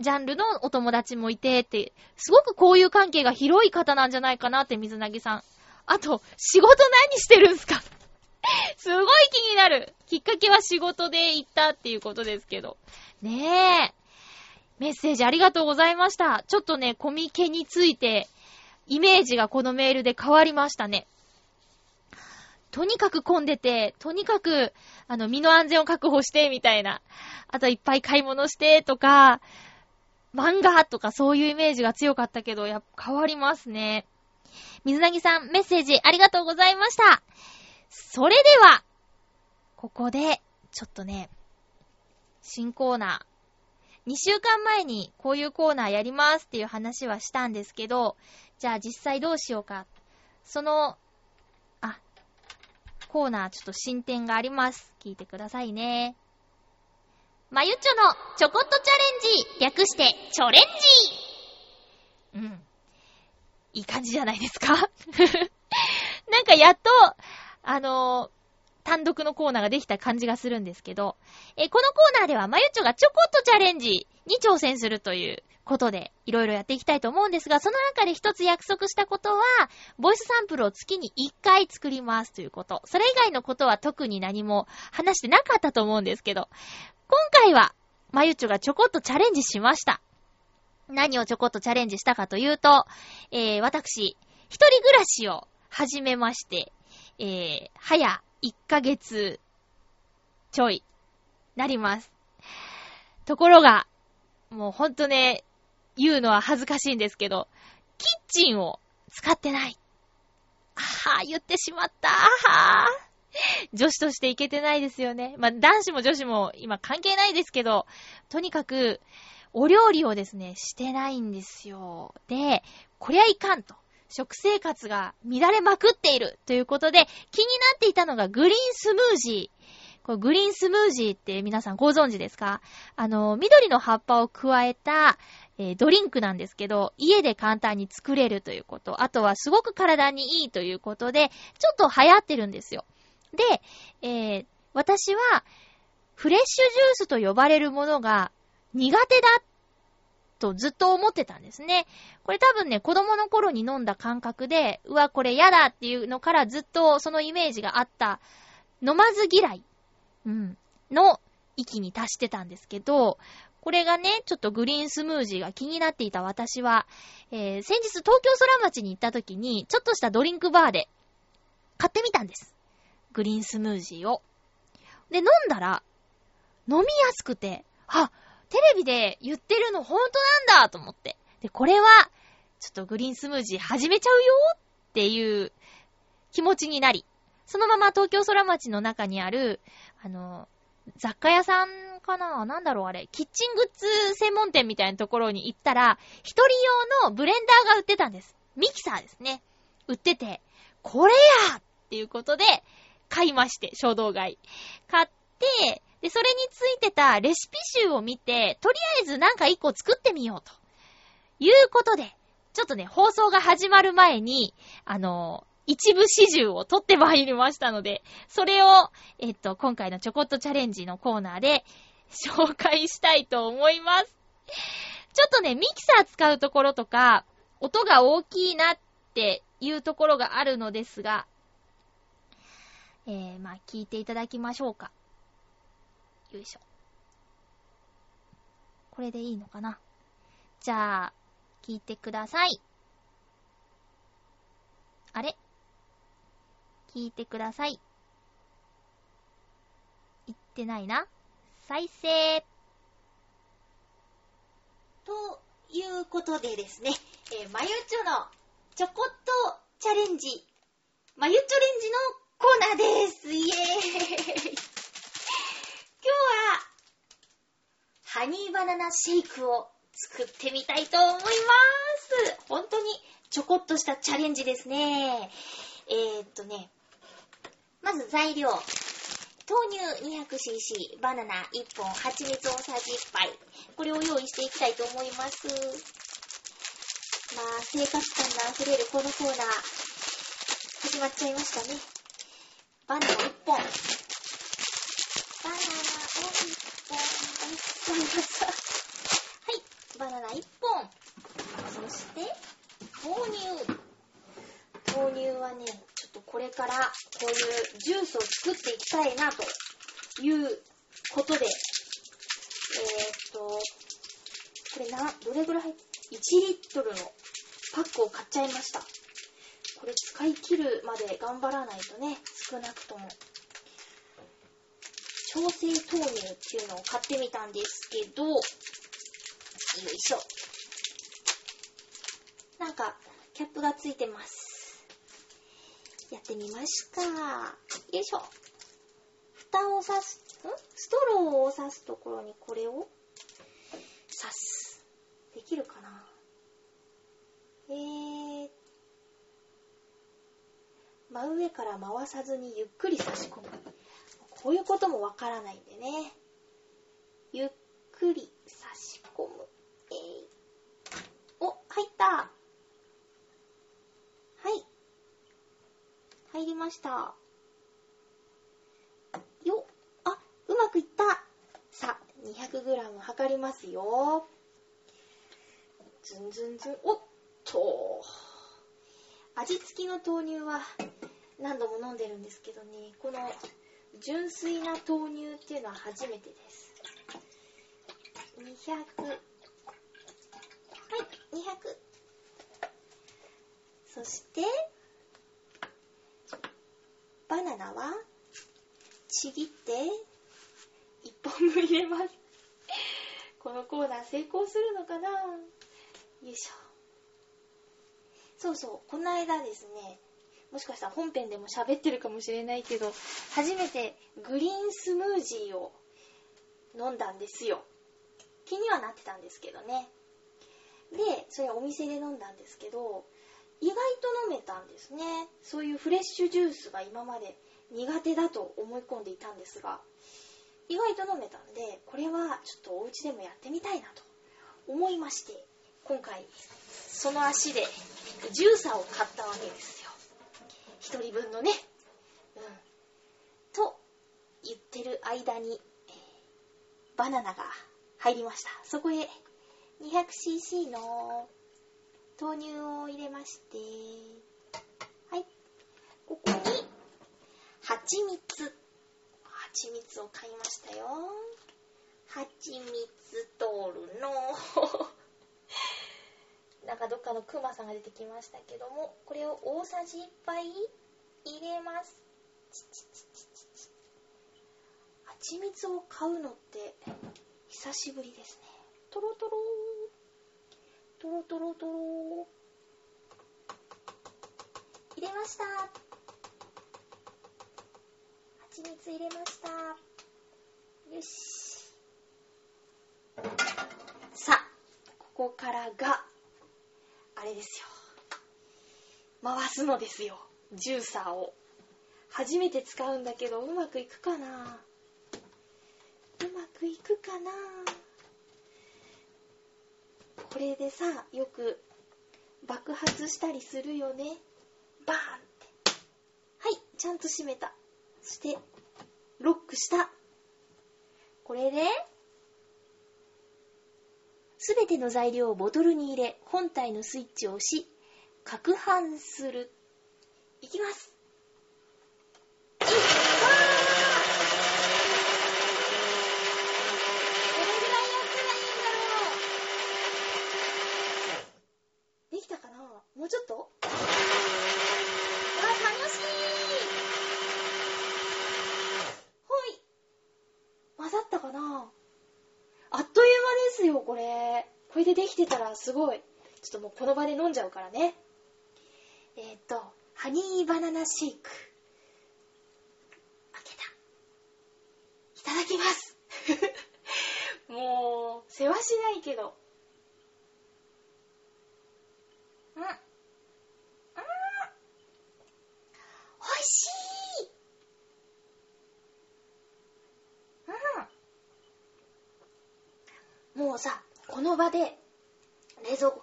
ジャンルのお友達もいてって、すごくこういう関係が広い方なんじゃないかなって水なぎさん。あと、仕事何してるんすか？すごい気になる。きっかけは仕事で行ったっていうことですけど。ねえ。メッセージありがとうございました。ちょっとね、コミケについて、イメージがこのメールで変わりましたね。とにかく混んでて、とにかく、あの、身の安全を確保して、みたいな。あといっぱい買い物して、とか、漫画とかそういうイメージが強かったけど、やっぱ変わりますね。水なぎさん、メッセージありがとうございました。それでは、ここで、ちょっとね、新コーナー。2週間前にこういうコーナーやりますっていう話はしたんですけど、じゃあ実際どうしようか。その、あ、コーナーちょっと進展があります。聞いてくださいね。まゆっちょのちょこっとチャレンジ略してチョレンジうん。いい感じじゃないですか？なんかやっと、あのー、単独のコーナーができた感じがするんですけど、えこのコーナーではまゆっちょがちょこっとチャレンジに挑戦するということで、いろいろやっていきたいと思うんですが、その中で一つ約束したことは、ボイスサンプルを月に一回作りますということ。それ以外のことは特に何も話してなかったと思うんですけど、今回は、まゆちょがちょこっとチャレンジしました。何をちょこっとチャレンジしたかというと、えー、私、一人暮らしを始めまして、えー、早1ヶ月ちょい、なります。ところが、もうほんとね、言うのは恥ずかしいんですけど、キッチンを使ってない。あは言ってしまった。あはー 女子としていけてないですよね。まあ、男子も女子も今関係ないですけど、とにかく、お料理をですね、してないんですよ。で、こりゃいかんと。食生活が乱れまくっているということで、気になっていたのがグリーンスムージー。これグリーンスムージーって皆さんご存知ですか？あの、緑の葉っぱを加えた、えー、ドリンクなんですけど、家で簡単に作れるということ、あとはすごく体にいいということで、ちょっと流行ってるんですよ。で、えー、私は、フレッシュジュースと呼ばれるものが苦手だとずっと思ってたんですね。これ多分ね、子供の頃に飲んだ感覚で、うわ、これ嫌だっていうのからずっとそのイメージがあった、飲まず嫌い、うん、の域に達してたんですけど、これがね、ちょっとグリーンスムージーが気になっていた私は、えー、先日東京空町に行った時に、ちょっとしたドリンクバーで買ってみたんです。グリーンスムージーを。で、飲んだら、飲みやすくて、あ、テレビで言ってるの本当なんだと思って。で、これは、ちょっとグリーンスムージー始めちゃうよっていう気持ちになり、そのまま東京空町の中にある、あの、雑貨屋さんかな？なんだろうあれ。キッチングッズ専門店みたいなところに行ったら、一人用のブレンダーが売ってたんです。ミキサーですね。売ってて、これやっていうことで、買いまして、衝動買い。買って、で、それについてたレシピ集を見て、とりあえずなんか一個作ってみようと。いうことで、ちょっとね、放送が始まる前に、あの一部始終を取って参りましたので、それを、えっと、今回のちょこっとチャレンジのコーナーで紹介したいと思います。ちょっとね、ミキサー使うところとか、音が大きいなっていうところがあるのですが、えー、まあ、聞いていただきましょうか。よいしょ。これでいいのかな？じゃあ、聞いてください。あれ？聞いてください。言ってないな？再生。ということでですね、えー、まゆちょのちょこっとチャレンジ、まゆちょレンジのコーナーです。イエーイ今日は、ハニーバナナシェイクを作ってみたいと思います。本当にちょこっとしたチャレンジですね。えー、っとね、まず材料。豆乳 200cc、バナナ1本、蜂蜜大さじ1杯。これを用意していきたいと思います。まあ、生活感が溢れるこのコーナー、始まっちゃいましたね。バナナ1本。バナナを1本。はい、バナナ1本。そして、豆乳。豆乳はね、ちょっとこれからこういうジュースを作っていきたいなということで、えー、っと、これな、どれぐらい ?1 リットルのパックを買っちゃいました。これ使い切るまで頑張らないとね、少なくとも。調整豆乳っていうのを買ってみたんですけど、よいしょ。なんか、キャップがついてます。やってみますか。よいしょ。蓋を刺す、ん？ストローを刺すところにこれを刺す。できるかな？えー、真上から回さずにゆっくり差し込む。こういうこともわからないんでね。ゆっくり差し込む。えい。お、入った。はい。入りました。よ。あ、うまくいった。さ、200g 測りますよ。ずんずんずん。おっと。味付きの豆乳は何度も飲んでるんですけどね、この純粋な豆乳っていうのは初めてです。200。はい、200。そして、バナナは、ちぎって、1本分入れます。このコーナー成功するのかな？よいしょ。そうそう、この間ですね、もしかしたら本編でも喋ってるかもしれないけど、初めてグリーンスムージーを飲んだんですよ。気にはなってたんですけどね。で、それお店で飲んだんですけど、意外と飲めたんですね。そういうフレッシュジュースが今まで苦手だと思い込んでいたんですが、意外と飲めたんで、これはちょっとお家でもやってみたいなと思いまして、今回、その足でジューサーを買ったわけですよ。一人分のね。うん。と言ってる間に、バナナが入りました。そこへ 200cc の豆乳を入れまして、はい。ここに、蜂蜜。蜂蜜を買いましたよ。蜂蜜トールの、なんかどっかのクマさんが出てきましたけども、これを大さじ1杯入れます。蜂蜜を買うのって久しぶりですね。トロトロー。トロトロトロー。入れました。蜂蜜入れました。よし。さあ、ここからが、あれですよ。回すのですよ。ジューサーを。初めて使うんだけど、うまくいくかなうまくいくかなこれでさ、よく爆発したりするよね。バーンって。はい、ちゃんと閉めた。そして、ロックした。これで、すべての材料をボトルに入れ、本体のスイッチを押し、攪拌する。いきます。いっわーどれぐらいやったらいいんだろうできたかなもうちょっとわあ、楽しいほい混ざったかなあっという間ですよ、これ。これでできてたらすごい。ちょっともうこの場で飲んじゃうからね。えーっと、ハニーバナナシェイク。開けた。いただきます。もう、世話しないけど。うん。うん。おいしいうん。もうさ、この場で、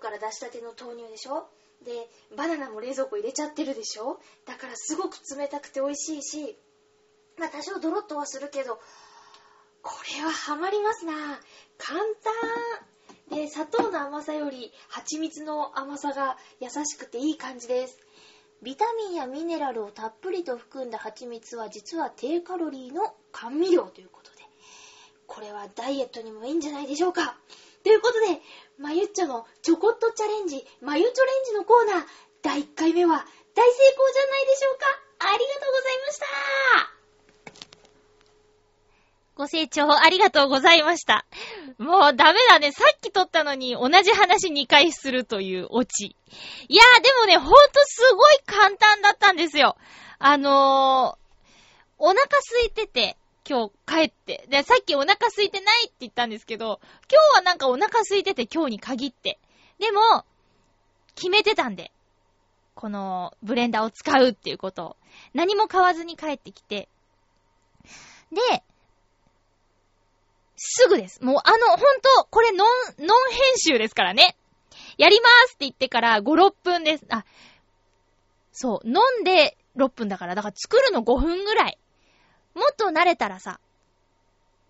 から出したての豆乳でしょ？で、バナナも冷蔵庫入れちゃってるでしょ？だからすごく冷たくて美味しいし、まあ多少ドロッとはするけど、これはハマりますな簡単で、砂糖の甘さより蜂蜜の甘さが優しくていい感じです。ビタミンやミネラルをたっぷりと含んだ蜂蜜は実は低カロリーの甘味料ということで、これはダイエットにもいいんじゃないでしょうか。ということで、まゆっちょのちょこっとチャレンジ、まゆチョレンジのコーナー、第1回目は大成功じゃないでしょうか。ありがとうございました。ご清聴ありがとうございました。もうダメだね。さっき撮ったのに同じ話2回するというオチ。いやーでもね、ほんとすごい簡単だったんですよ。あのー、お腹空いてて、今日帰って。で、さっきお腹空いてないって言ったんですけど、今日はなんかお腹空いてて今日に限って。でも、決めてたんで。このブレンダーを使うっていうことを。何も買わずに帰ってきて。で、すぐです。もうあの、ほんと、これノン、ノン編集ですからね。やりますって言ってから5、6分です。あ、そう、飲んで6分だから、だから作るの5分ぐらい。もっと慣れたらさ、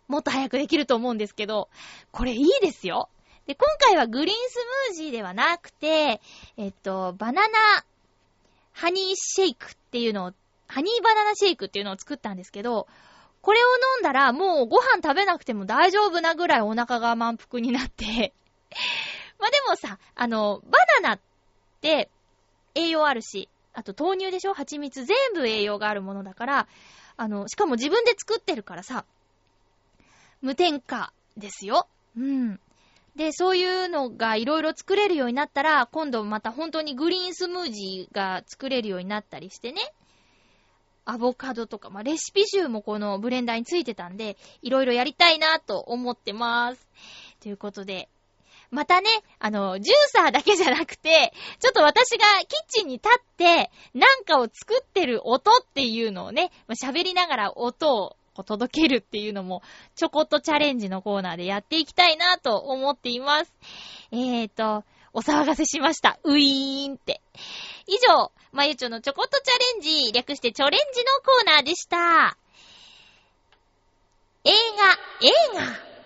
もっと早くできると思うんですけど、これいいですよ。で、今回はグリーンスムージーではなくて、えっと、バナナハニーシェイクっていうのを、ハニーバナナシェイクっていうのを作ったんですけど、これを飲んだらもうご飯食べなくても大丈夫なぐらいお腹が満腹になって まあでもさ、あの、バナナって栄養あるし、あと豆乳でしょ？蜂蜜全部栄養があるものだから、あの、しかも自分で作ってるからさ、無添加ですよ。うん。で、そういうのがいろいろ作れるようになったら、今度また本当にグリーンスムージーが作れるようになったりしてね。アボカドとか、まあ、レシピ集もこのブレンダーについてたんで、いろいろやりたいなと思ってます。ということで、またね、あの、ジューサーだけじゃなくて、ちょっと私がキッチンに立って、なんかを作ってる音っていうのをね、喋りながら音を届けるっていうのも、ちょこっとチャレンジのコーナーでやっていきたいなと思っています。えーと、お騒がせしました。ウィーンって。以上、まゆちょのちょこっとチャレンジ、略してチョレンジのコーナーでした。映画、映画。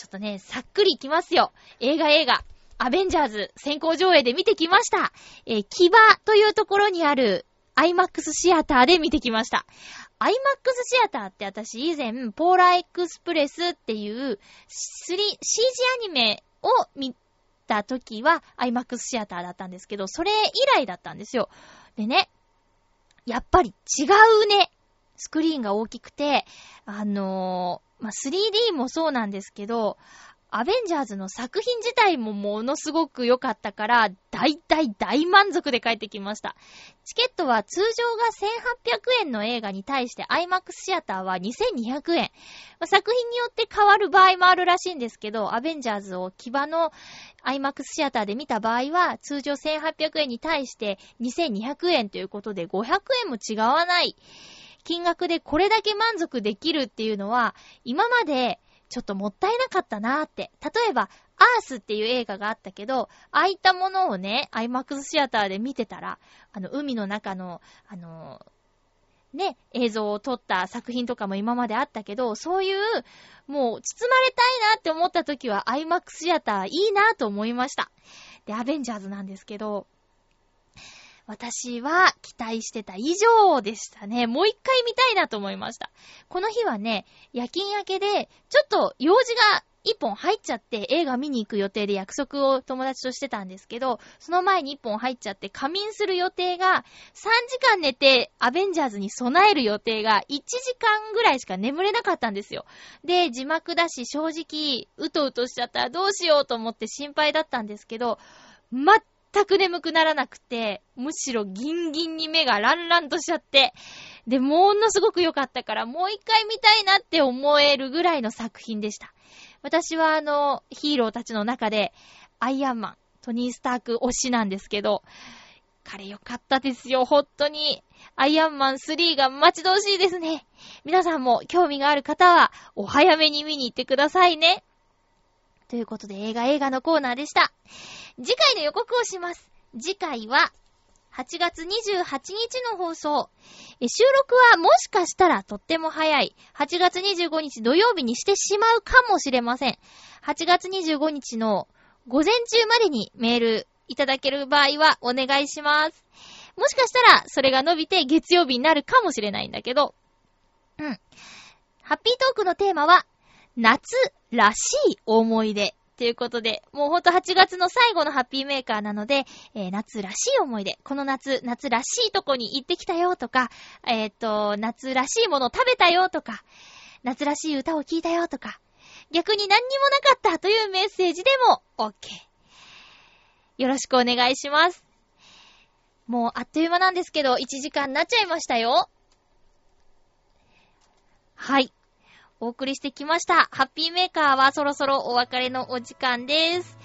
ちょっとね、さっくりいきますよ。映画映画。アベンジャーズ先行上映で見てきました。えー、木場というところにある IMAX シアターで見てきました。IMAX シアターって私以前、ポーラエクスプレスっていう 3CG アニメを見た時は IMAX シアターだったんですけど、それ以来だったんですよ。でね、やっぱり違うね。スクリーンが大きくて、あの、まあ、3D もそうなんですけど、アベンジャーズの作品自体もものすごく良かったから、大大大満足で帰ってきました。チケットは通常が1800円の映画に対して IMAX シアターは2200円。まあ、作品によって変わる場合もあるらしいんですけど、アベンジャーズを牙の IMAX シアターで見た場合は、通常1800円に対して2200円ということで500円も違わない金額でこれだけ満足できるっていうのは、今までちょっともったいなかったなーって。例えば、アースっていう映画があったけど、ああいったものをね、IMAX シアターで見てたら、あの、海の中の、あの、ね、映像を撮った作品とかも今まであったけど、そういう、もう、包まれたいなって思った時は IMAX シアターいいなと思いました。で、アベンジャーズなんですけど、私は期待してた以上でしたね。もう一回見たいなと思いました。この日はね、夜勤明けで、ちょっと用事が一本入っちゃって映画見に行く予定で約束を友達としてたんですけど、その前に一本入っちゃって仮眠する予定が3時間寝てアベンジャーズに備える予定が1時間ぐらいしか眠れなかったんですよ。で、字幕だし正直うとうとしちゃったらどうしようと思って心配だったんですけど、全全く眠くならなくて、むしろギンギンに目がランランとしちゃって、で、ものすごく良かったから、もう一回見たいなって思えるぐらいの作品でした。私はあの、ヒーローたちの中で、アイアンマン、トニー・スターク推しなんですけど、彼良かったですよ、ほんとに。アイアンマン3が待ち遠しいですね。皆さんも興味がある方は、お早めに見に行ってくださいね。ということで、映画映画のコーナーでした。次回の予告をします。次回は、8月28日の放送。収録はもしかしたらとっても早い。8月25日土曜日にしてしまうかもしれません。8月25日の午前中までにメールいただける場合はお願いします。もしかしたらそれが伸びて月曜日になるかもしれないんだけど。うん。ハッピートークのテーマは、夏らしい思い出ということで、もうほんと8月の最後のハッピーメーカーなので、えー、夏らしい思い出。この夏、夏らしいとこに行ってきたよとか、えっ、ー、と、夏らしいもの食べたよとか、夏らしい歌を聴いたよとか、逆に何にもなかったというメッセージでも OK。よろしくお願いします。もうあっという間なんですけど、1時間になっちゃいましたよ。はい。お送りしてきました。ハッピーメーカーはそろそろお別れのお時間です。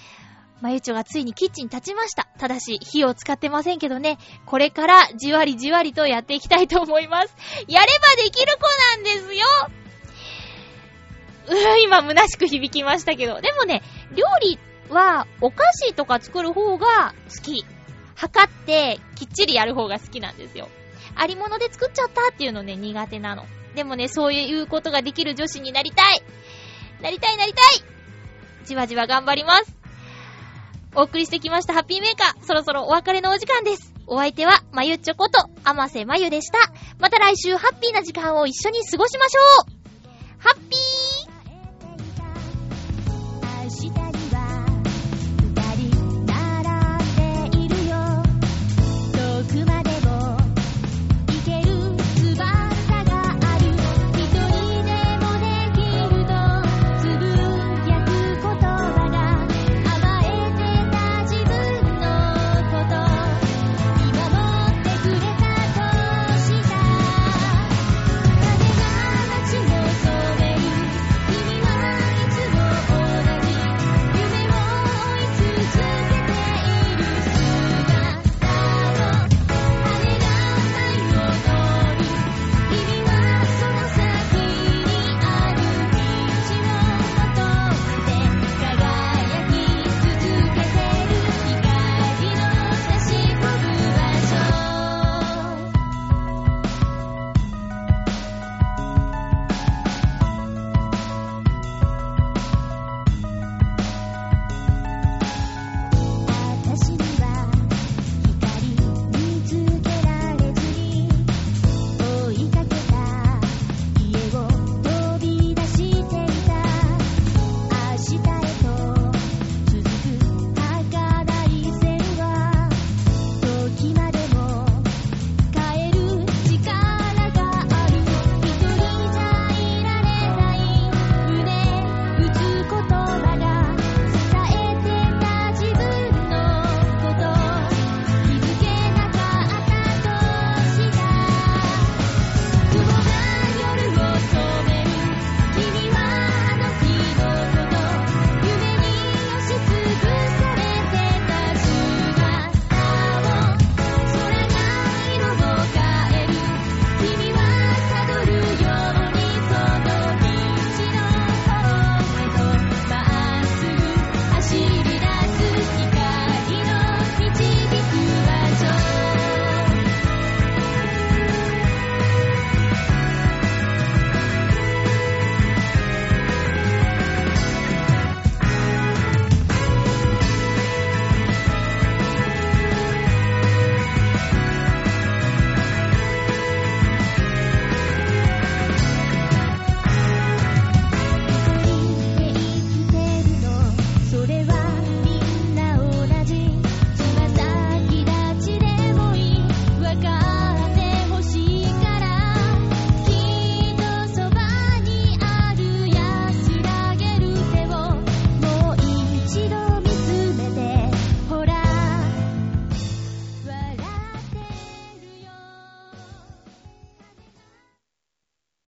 まゆちょがついにキッチン立ちました。ただし、火を使ってませんけどね、これからじわりじわりとやっていきたいと思います。やればできる子なんですようー、今虚しく響きましたけど。でもね、料理はお菓子とか作る方が好き。測ってきっちりやる方が好きなんですよ。ありもので作っちゃったっていうのね、苦手なの。でもね、そういうことができる女子になりたいなりたいなりたいじわじわ頑張ります。お送りしてきましたハッピーメーカー、そろそろお別れのお時間です。お相手は、まゆっちょこと、あませまゆでした。また来週ハッピーな時間を一緒に過ごしましょうハッピー